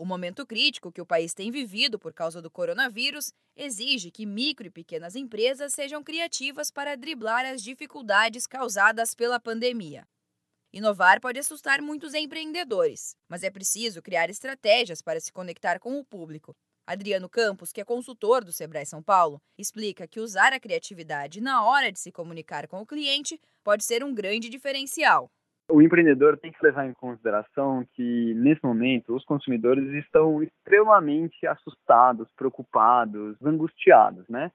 O momento crítico que o país tem vivido por causa do coronavírus exige que micro e pequenas empresas sejam criativas para driblar as dificuldades causadas pela pandemia. Inovar pode assustar muitos empreendedores, mas é preciso criar estratégias para se conectar com o público. Adriano Campos, que é consultor do Sebrae São Paulo, explica que usar a criatividade na hora de se comunicar com o cliente pode ser um grande diferencial. O empreendedor tem que levar em consideração que, nesse momento, os consumidores estão extremamente assustados, preocupados, angustiados, né?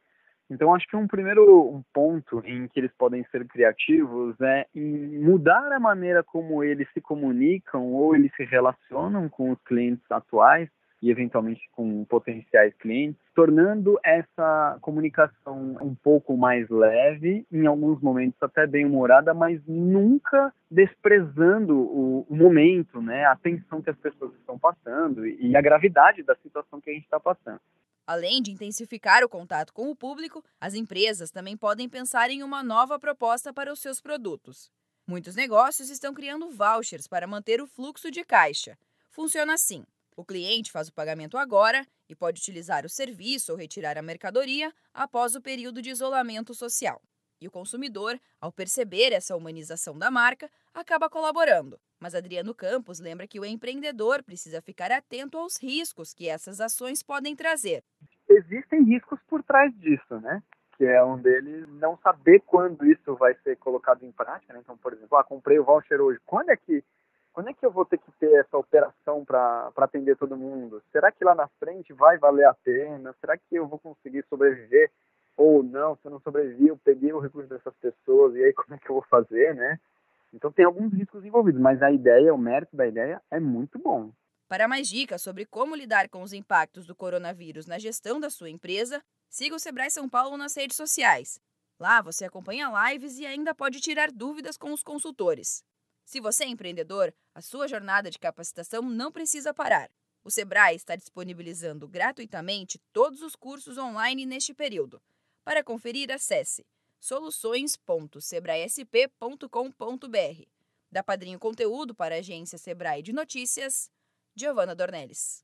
Então, acho que um primeiro um ponto em que eles podem ser criativos é em mudar a maneira como eles se comunicam ou eles se relacionam com os clientes atuais e eventualmente com potenciais clientes, tornando essa comunicação um pouco mais leve, em alguns momentos até bem humorada, mas nunca desprezando o, momento, né, a atenção que as pessoas estão passando e a gravidade da situação que a gente está passando. Além de intensificar o contato com o público, as empresas também podem pensar em uma nova proposta para os seus produtos. Muitos negócios estão criando vouchers para manter o fluxo de caixa. Funciona assim: o cliente faz o pagamento agora e pode utilizar o serviço ou retirar a mercadoria após o período de isolamento social. E o consumidor, ao perceber essa humanização da marca, acaba colaborando. Mas Adriano Campos lembra que o empreendedor precisa ficar atento aos riscos que essas ações podem trazer. Existem riscos por trás disso, né? Que é um deles não saber quando isso vai ser colocado em prática. Né? Então, por exemplo, ah, comprei o voucher hoje. Quando é que quando é que eu vou ter que ter essa operação para atender todo mundo? Será que lá na frente vai valer a pena? Será que eu vou conseguir sobreviver ou não? Se eu não sobreviver, eu peguei o recurso dessas pessoas e aí como é que eu vou fazer, né? Então tem alguns riscos envolvidos, mas a ideia, o mérito da ideia é muito bom. Para mais dicas sobre como lidar com os impactos do coronavírus na gestão da sua empresa, siga o Sebrae São Paulo nas redes sociais. Lá você acompanha lives e ainda pode tirar dúvidas com os consultores. Se você é empreendedor, a sua jornada de capacitação não precisa parar. O Sebrae está disponibilizando gratuitamente todos os cursos online neste período. Para conferir, acesse soluções.sebraesp.com.br. Da Padrinho Conteúdo para a agência Sebrae de Notícias, Giovana Dornelles.